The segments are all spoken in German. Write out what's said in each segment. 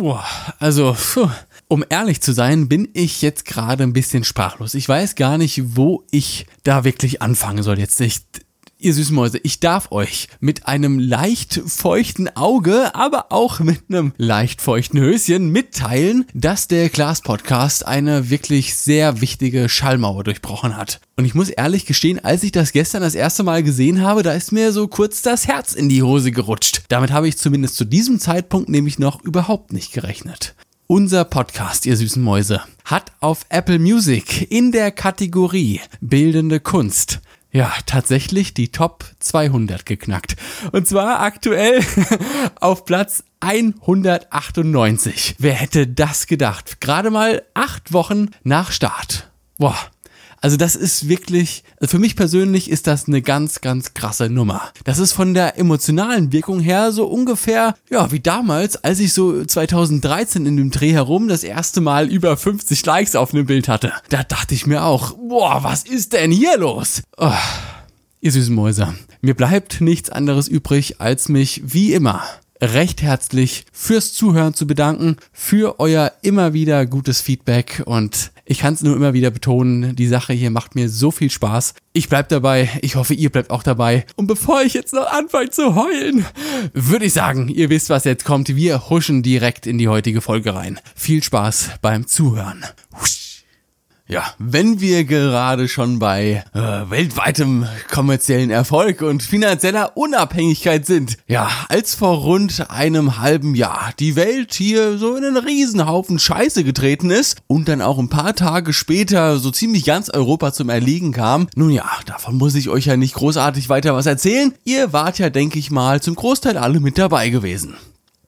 Boah, also, puh. um ehrlich zu sein, bin ich jetzt gerade ein bisschen sprachlos. Ich weiß gar nicht, wo ich da wirklich anfangen soll jetzt. Ich, Ihr süßen Mäuse, ich darf euch mit einem leicht feuchten Auge, aber auch mit einem leicht feuchten Höschen mitteilen, dass der Glas Podcast eine wirklich sehr wichtige Schallmauer durchbrochen hat. Und ich muss ehrlich gestehen, als ich das gestern das erste Mal gesehen habe, da ist mir so kurz das Herz in die Hose gerutscht. Damit habe ich zumindest zu diesem Zeitpunkt nämlich noch überhaupt nicht gerechnet. Unser Podcast, ihr süßen Mäuse, hat auf Apple Music in der Kategorie Bildende Kunst ja, tatsächlich die Top 200 geknackt. Und zwar aktuell auf Platz 198. Wer hätte das gedacht? Gerade mal acht Wochen nach Start. Boah, also das ist wirklich, also für mich persönlich ist das eine ganz, ganz krasse Nummer. Das ist von der emotionalen Wirkung her so ungefähr, ja, wie damals, als ich so 2013 in dem Dreh herum das erste Mal über 50 Likes auf einem Bild hatte. Da dachte ich mir auch, boah, was ist denn hier los? Oh, ihr süßen Mäuse, mir bleibt nichts anderes übrig, als mich wie immer recht herzlich fürs Zuhören zu bedanken, für euer immer wieder gutes Feedback und ich kann es nur immer wieder betonen, die Sache hier macht mir so viel Spaß. Ich bleib dabei, ich hoffe, ihr bleibt auch dabei. Und bevor ich jetzt noch anfange zu heulen, würde ich sagen, ihr wisst, was jetzt kommt. Wir huschen direkt in die heutige Folge rein. Viel Spaß beim Zuhören. Husch. Ja, wenn wir gerade schon bei äh, weltweitem kommerziellen Erfolg und finanzieller Unabhängigkeit sind, ja, als vor rund einem halben Jahr die Welt hier so in einen Riesenhaufen Scheiße getreten ist und dann auch ein paar Tage später so ziemlich ganz Europa zum Erliegen kam, nun ja, davon muss ich euch ja nicht großartig weiter was erzählen. Ihr wart ja, denke ich mal, zum Großteil alle mit dabei gewesen.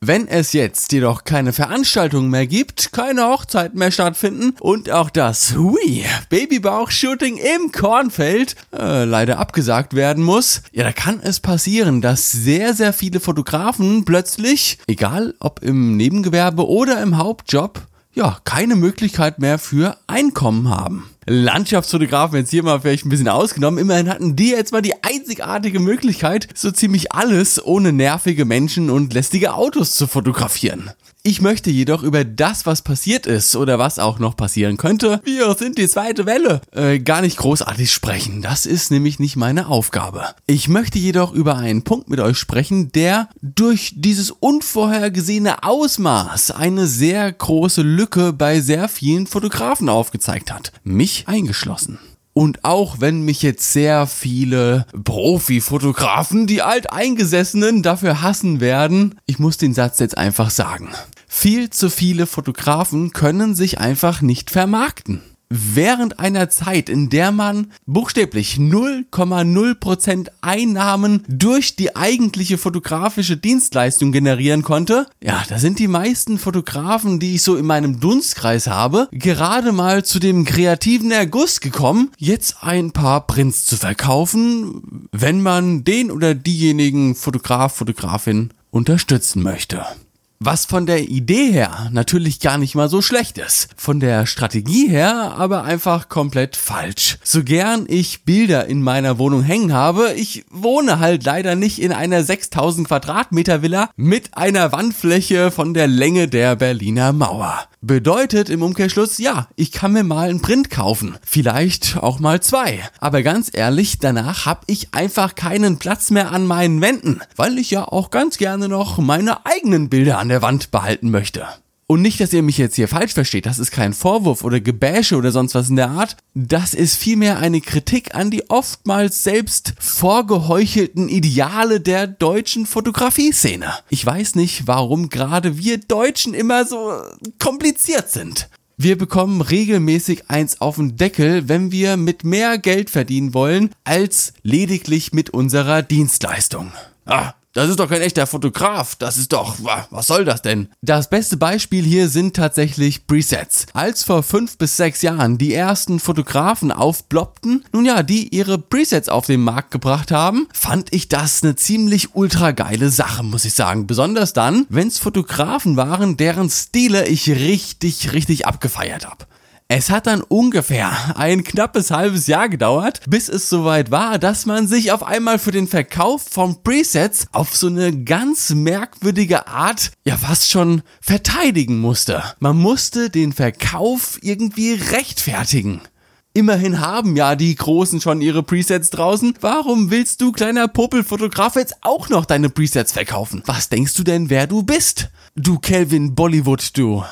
Wenn es jetzt jedoch keine Veranstaltungen mehr gibt, keine Hochzeiten mehr stattfinden und auch das Hui Babybauch-Shooting im Kornfeld äh, leider abgesagt werden muss, ja, da kann es passieren, dass sehr, sehr viele Fotografen plötzlich, egal ob im Nebengewerbe oder im Hauptjob, ja, keine Möglichkeit mehr für Einkommen haben. Landschaftsfotografen jetzt hier mal vielleicht ein bisschen ausgenommen. Immerhin hatten die jetzt mal die einzigartige Möglichkeit, so ziemlich alles ohne nervige Menschen und lästige Autos zu fotografieren. Ich möchte jedoch über das, was passiert ist oder was auch noch passieren könnte, wir sind die zweite Welle, äh, gar nicht großartig sprechen. Das ist nämlich nicht meine Aufgabe. Ich möchte jedoch über einen Punkt mit euch sprechen, der durch dieses unvorhergesehene Ausmaß eine sehr große Lücke bei sehr vielen Fotografen aufgezeigt hat. Mich eingeschlossen. Und auch wenn mich jetzt sehr viele Profi-Fotografen, die Alteingesessenen, dafür hassen werden, ich muss den Satz jetzt einfach sagen. Viel zu viele Fotografen können sich einfach nicht vermarkten während einer Zeit, in der man buchstäblich 0,0% Einnahmen durch die eigentliche fotografische Dienstleistung generieren konnte, ja, da sind die meisten Fotografen, die ich so in meinem Dunstkreis habe, gerade mal zu dem kreativen Erguss gekommen, jetzt ein paar Prints zu verkaufen, wenn man den oder diejenigen Fotograf, Fotografin unterstützen möchte. Was von der Idee her natürlich gar nicht mal so schlecht ist. Von der Strategie her aber einfach komplett falsch. So gern ich Bilder in meiner Wohnung hängen habe, ich wohne halt leider nicht in einer 6000 Quadratmeter Villa mit einer Wandfläche von der Länge der Berliner Mauer. Bedeutet im Umkehrschluss, ja, ich kann mir mal einen Print kaufen. Vielleicht auch mal zwei. Aber ganz ehrlich, danach habe ich einfach keinen Platz mehr an meinen Wänden, weil ich ja auch ganz gerne noch meine eigenen Bilder an der Wand behalten möchte. Und nicht, dass ihr mich jetzt hier falsch versteht, das ist kein Vorwurf oder Gebäsche oder sonst was in der Art. Das ist vielmehr eine Kritik an die oftmals selbst vorgeheuchelten Ideale der deutschen Fotografie-Szene. Ich weiß nicht, warum gerade wir Deutschen immer so kompliziert sind. Wir bekommen regelmäßig eins auf den Deckel, wenn wir mit mehr Geld verdienen wollen, als lediglich mit unserer Dienstleistung. Ah, das ist doch kein echter Fotograf. Das ist doch, was soll das denn? Das beste Beispiel hier sind tatsächlich Presets. Als vor fünf bis sechs Jahren die ersten Fotografen aufploppten, nun ja, die ihre Presets auf den Markt gebracht haben, fand ich das eine ziemlich ultra geile Sache, muss ich sagen. Besonders dann, wenn es Fotografen waren, deren Stile ich richtig, richtig abgefeiert habe. Es hat dann ungefähr ein knappes halbes Jahr gedauert, bis es soweit war, dass man sich auf einmal für den Verkauf von Presets auf so eine ganz merkwürdige Art ja fast schon verteidigen musste. Man musste den Verkauf irgendwie rechtfertigen. Immerhin haben ja die Großen schon ihre Presets draußen. Warum willst du, kleiner Popelfotograf, jetzt auch noch deine Presets verkaufen? Was denkst du denn, wer du bist? Du Kelvin Bollywood, du.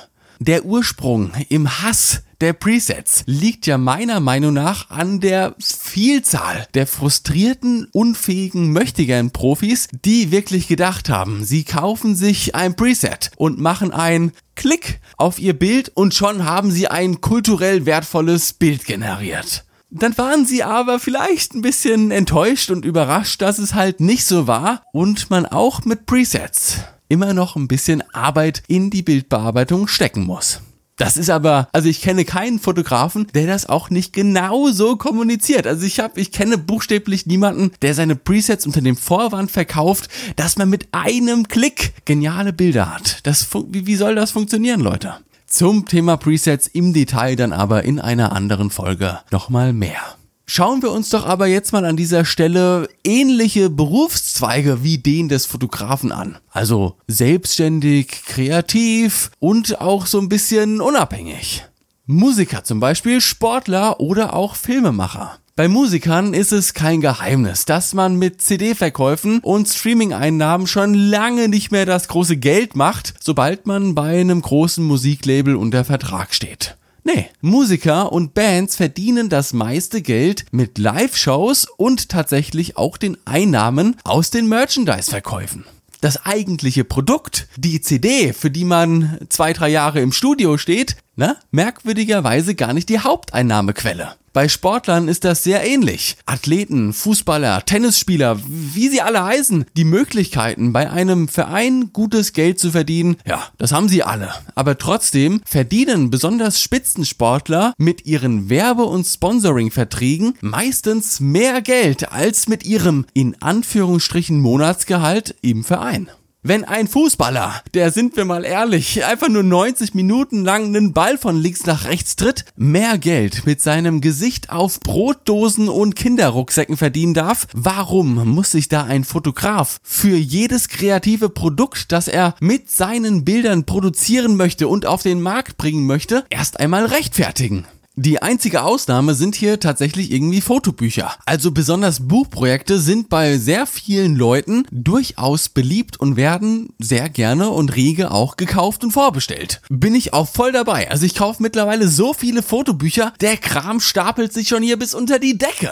Der Ursprung im Hass der Presets liegt ja meiner Meinung nach an der Vielzahl der frustrierten, unfähigen Möchtegern-Profis, die wirklich gedacht haben, sie kaufen sich ein Preset und machen ein Klick auf ihr Bild und schon haben sie ein kulturell wertvolles Bild generiert. Dann waren sie aber vielleicht ein bisschen enttäuscht und überrascht, dass es halt nicht so war und man auch mit Presets immer noch ein bisschen Arbeit in die Bildbearbeitung stecken muss. Das ist aber, also ich kenne keinen Fotografen, der das auch nicht genau so kommuniziert. Also ich habe, ich kenne buchstäblich niemanden, der seine Presets unter dem Vorwand verkauft, dass man mit einem Klick geniale Bilder hat. Das, wie, wie soll das funktionieren, Leute? Zum Thema Presets im Detail dann aber in einer anderen Folge nochmal mehr. Schauen wir uns doch aber jetzt mal an dieser Stelle ähnliche Berufszweige wie den des Fotografen an. Also selbstständig, kreativ und auch so ein bisschen unabhängig. Musiker zum Beispiel, Sportler oder auch Filmemacher. Bei Musikern ist es kein Geheimnis, dass man mit CD-Verkäufen und Streaming-Einnahmen schon lange nicht mehr das große Geld macht, sobald man bei einem großen Musiklabel unter Vertrag steht. Nee, Musiker und Bands verdienen das meiste Geld mit Live-Shows und tatsächlich auch den Einnahmen aus den Merchandise-Verkäufen. Das eigentliche Produkt, die CD, für die man zwei, drei Jahre im Studio steht, na, merkwürdigerweise gar nicht die Haupteinnahmequelle. Bei Sportlern ist das sehr ähnlich. Athleten, Fußballer, Tennisspieler, wie sie alle heißen, die Möglichkeiten bei einem Verein gutes Geld zu verdienen, ja, das haben sie alle. Aber trotzdem verdienen besonders Spitzensportler mit ihren Werbe- und Sponsoring-Verträgen meistens mehr Geld als mit ihrem in Anführungsstrichen Monatsgehalt im Verein. Wenn ein Fußballer, der sind wir mal ehrlich, einfach nur 90 Minuten lang einen Ball von links nach rechts tritt, mehr Geld mit seinem Gesicht auf Brotdosen und Kinderrucksäcken verdienen darf, warum muss sich da ein Fotograf für jedes kreative Produkt, das er mit seinen Bildern produzieren möchte und auf den Markt bringen möchte, erst einmal rechtfertigen? Die einzige Ausnahme sind hier tatsächlich irgendwie Fotobücher. Also besonders Buchprojekte sind bei sehr vielen Leuten durchaus beliebt und werden sehr gerne und rege auch gekauft und vorbestellt. Bin ich auch voll dabei. Also ich kaufe mittlerweile so viele Fotobücher, der Kram stapelt sich schon hier bis unter die Decke.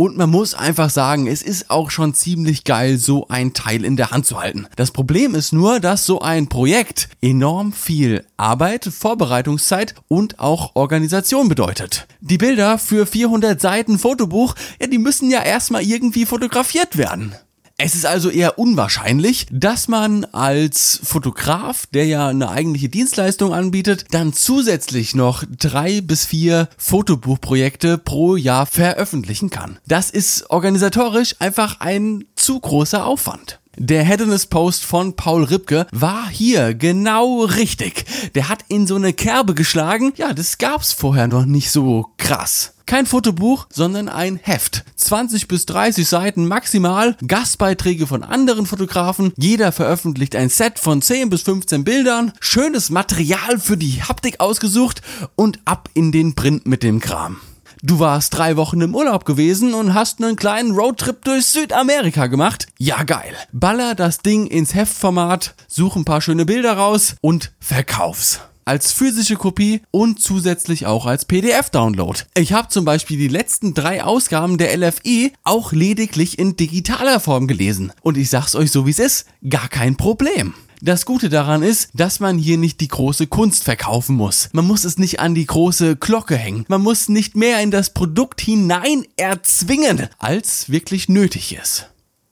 Und man muss einfach sagen, es ist auch schon ziemlich geil, so ein Teil in der Hand zu halten. Das Problem ist nur, dass so ein Projekt enorm viel Arbeit, Vorbereitungszeit und auch Organisation bedeutet. Die Bilder für 400 Seiten Fotobuch, ja, die müssen ja erstmal irgendwie fotografiert werden. Es ist also eher unwahrscheinlich, dass man als Fotograf, der ja eine eigentliche Dienstleistung anbietet, dann zusätzlich noch drei bis vier Fotobuchprojekte pro Jahr veröffentlichen kann. Das ist organisatorisch einfach ein zu großer Aufwand. Der Headiness Post von Paul Ripke war hier genau richtig. Der hat in so eine Kerbe geschlagen. Ja, das gab's vorher noch nicht so krass. Kein Fotobuch, sondern ein Heft. 20 bis 30 Seiten maximal, Gastbeiträge von anderen Fotografen, jeder veröffentlicht ein Set von 10 bis 15 Bildern, schönes Material für die Haptik ausgesucht und ab in den Print mit dem Kram. Du warst drei Wochen im Urlaub gewesen und hast einen kleinen Roadtrip durch Südamerika gemacht. Ja, geil. Baller das Ding ins Heftformat, such ein paar schöne Bilder raus und verkauf's als physische Kopie und zusätzlich auch als PDF-Download. Ich habe zum Beispiel die letzten drei Ausgaben der LFI auch lediglich in digitaler Form gelesen. Und ich sag's euch so wie es ist, gar kein Problem. Das Gute daran ist, dass man hier nicht die große Kunst verkaufen muss. Man muss es nicht an die große Glocke hängen. Man muss nicht mehr in das Produkt hinein erzwingen, als wirklich nötig ist.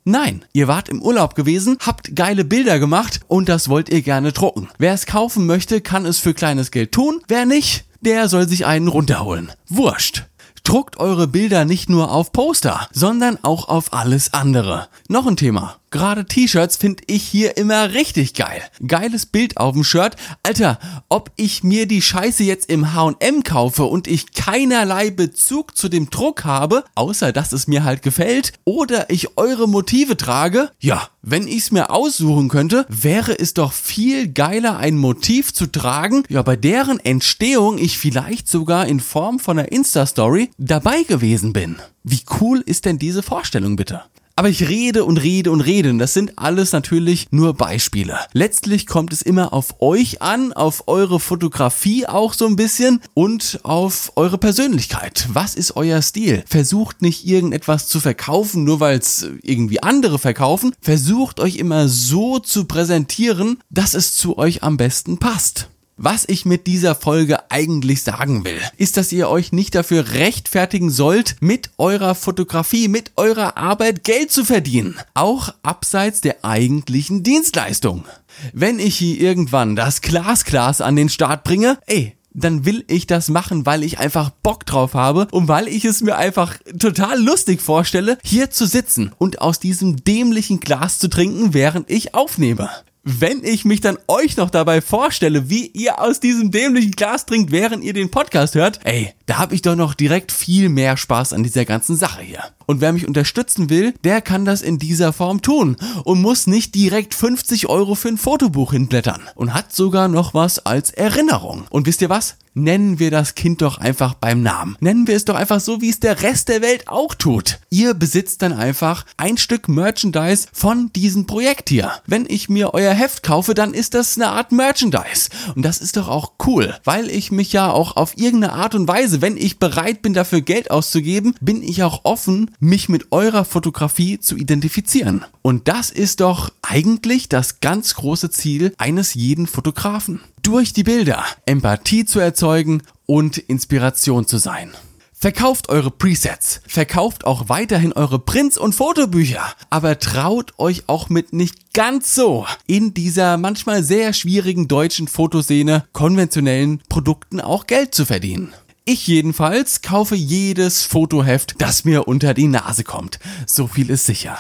Nein, ihr wart im Urlaub gewesen, habt geile Bilder gemacht und das wollt ihr gerne drucken. Wer es kaufen möchte, kann es für kleines Geld tun. Wer nicht, der soll sich einen runterholen. Wurscht. Druckt eure Bilder nicht nur auf Poster, sondern auch auf alles andere. Noch ein Thema. Gerade T-Shirts finde ich hier immer richtig geil. Geiles Bild auf dem Shirt. Alter, ob ich mir die Scheiße jetzt im H&M kaufe und ich keinerlei Bezug zu dem Druck habe, außer dass es mir halt gefällt, oder ich eure Motive trage, ja, wenn ich's mir aussuchen könnte, wäre es doch viel geiler, ein Motiv zu tragen, ja, bei deren Entstehung ich vielleicht sogar in Form von einer Insta-Story dabei gewesen bin. Wie cool ist denn diese Vorstellung bitte? Aber ich rede und rede und rede. Und das sind alles natürlich nur Beispiele. Letztlich kommt es immer auf euch an, auf eure Fotografie auch so ein bisschen und auf eure Persönlichkeit. Was ist euer Stil? Versucht nicht irgendetwas zu verkaufen, nur weil es irgendwie andere verkaufen. Versucht euch immer so zu präsentieren, dass es zu euch am besten passt. Was ich mit dieser Folge eigentlich sagen will, ist, dass ihr euch nicht dafür rechtfertigen sollt, mit eurer Fotografie, mit eurer Arbeit Geld zu verdienen. Auch abseits der eigentlichen Dienstleistung. Wenn ich hier irgendwann das Glasglas an den Start bringe, ey, dann will ich das machen, weil ich einfach Bock drauf habe und weil ich es mir einfach total lustig vorstelle, hier zu sitzen und aus diesem dämlichen Glas zu trinken, während ich aufnehme wenn ich mich dann euch noch dabei vorstelle, wie ihr aus diesem dämlichen Glas trinkt, während ihr den Podcast hört, ey, da habe ich doch noch direkt viel mehr Spaß an dieser ganzen Sache hier. Und wer mich unterstützen will, der kann das in dieser Form tun und muss nicht direkt 50 Euro für ein Fotobuch hinblättern und hat sogar noch was als Erinnerung. Und wisst ihr was? Nennen wir das Kind doch einfach beim Namen. Nennen wir es doch einfach so, wie es der Rest der Welt auch tut. Ihr besitzt dann einfach ein Stück Merchandise von diesem Projekt hier. Wenn ich mir euer Heft kaufe, dann ist das eine Art Merchandise. Und das ist doch auch cool, weil ich mich ja auch auf irgendeine Art und Weise, wenn ich bereit bin, dafür Geld auszugeben, bin ich auch offen, mich mit eurer Fotografie zu identifizieren. Und das ist doch eigentlich das ganz große Ziel eines jeden Fotografen. Durch die Bilder Empathie zu erzeugen und Inspiration zu sein. Verkauft eure Presets, verkauft auch weiterhin eure Prints und Fotobücher, aber traut euch auch mit nicht ganz so in dieser manchmal sehr schwierigen deutschen Fotoszene konventionellen Produkten auch Geld zu verdienen. Ich jedenfalls kaufe jedes Fotoheft, das mir unter die Nase kommt. So viel ist sicher.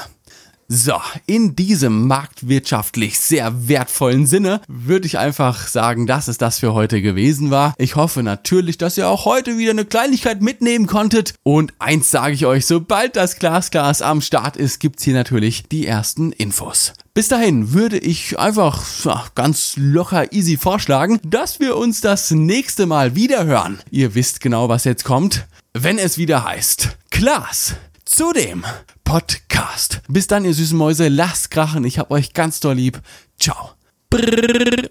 So, in diesem marktwirtschaftlich sehr wertvollen Sinne würde ich einfach sagen, dass es das für heute gewesen war. Ich hoffe natürlich, dass ihr auch heute wieder eine Kleinigkeit mitnehmen konntet. Und eins sage ich euch, sobald das Glasglas am Start ist, gibt's hier natürlich die ersten Infos. Bis dahin würde ich einfach ganz locker easy vorschlagen, dass wir uns das nächste Mal wieder hören. Ihr wisst genau, was jetzt kommt. Wenn es wieder heißt, Glas zu dem Podcast. Bis dann, ihr süßen Mäuse, lasst krachen. Ich hab euch ganz doll lieb. Ciao. Brrr.